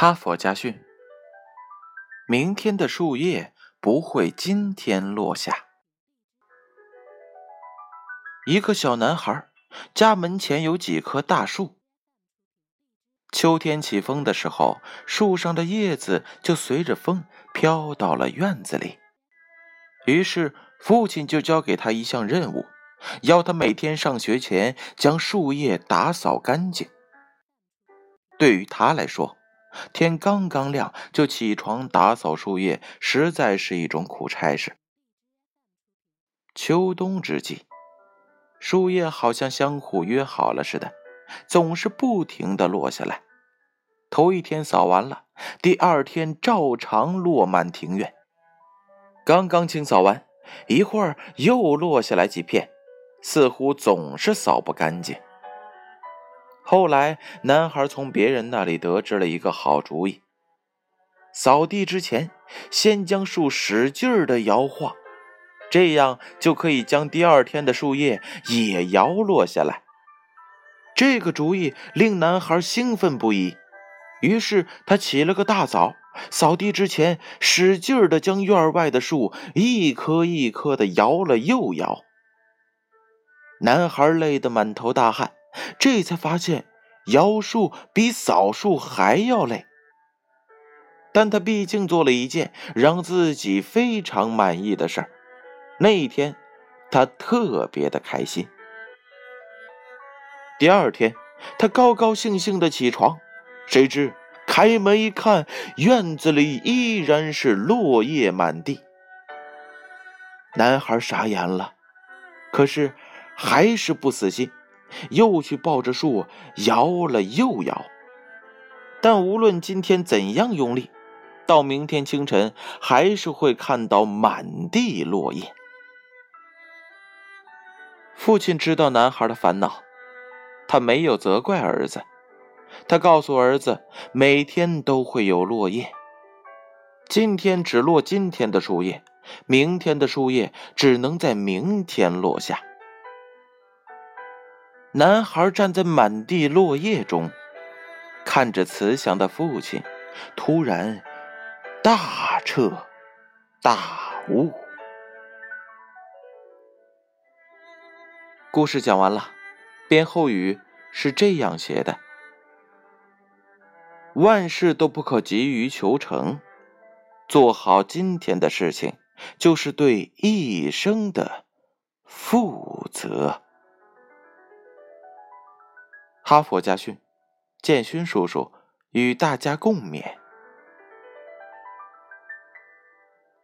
哈佛家训：明天的树叶不会今天落下。一个小男孩家门前有几棵大树，秋天起风的时候，树上的叶子就随着风飘到了院子里。于是父亲就交给他一项任务，要他每天上学前将树叶打扫干净。对于他来说，天刚刚亮就起床打扫树叶，实在是一种苦差事。秋冬之际，树叶好像相互约好了似的，总是不停的落下来。头一天扫完了，第二天照常落满庭院。刚刚清扫完，一会儿又落下来几片，似乎总是扫不干净。后来，男孩从别人那里得知了一个好主意：扫地之前，先将树使劲儿的摇晃，这样就可以将第二天的树叶也摇落下来。这个主意令男孩兴奋不已，于是他起了个大早，扫地之前使劲儿的将院外的树一棵一棵的摇了又摇。男孩累得满头大汗。这才发现，摇树比扫树还要累。但他毕竟做了一件让自己非常满意的事儿，那一天他特别的开心。第二天，他高高兴兴的起床，谁知开门一看，院子里依然是落叶满地。男孩傻眼了，可是还是不死心。又去抱着树摇了又摇，但无论今天怎样用力，到明天清晨还是会看到满地落叶。父亲知道男孩的烦恼，他没有责怪儿子，他告诉儿子，每天都会有落叶，今天只落今天的树叶，明天的树叶只能在明天落下。男孩站在满地落叶中，看着慈祥的父亲，突然大彻大悟。故事讲完了，编后语是这样写的：万事都不可急于求成，做好今天的事情，就是对一生的负责。哈佛家训，建勋叔叔与大家共勉。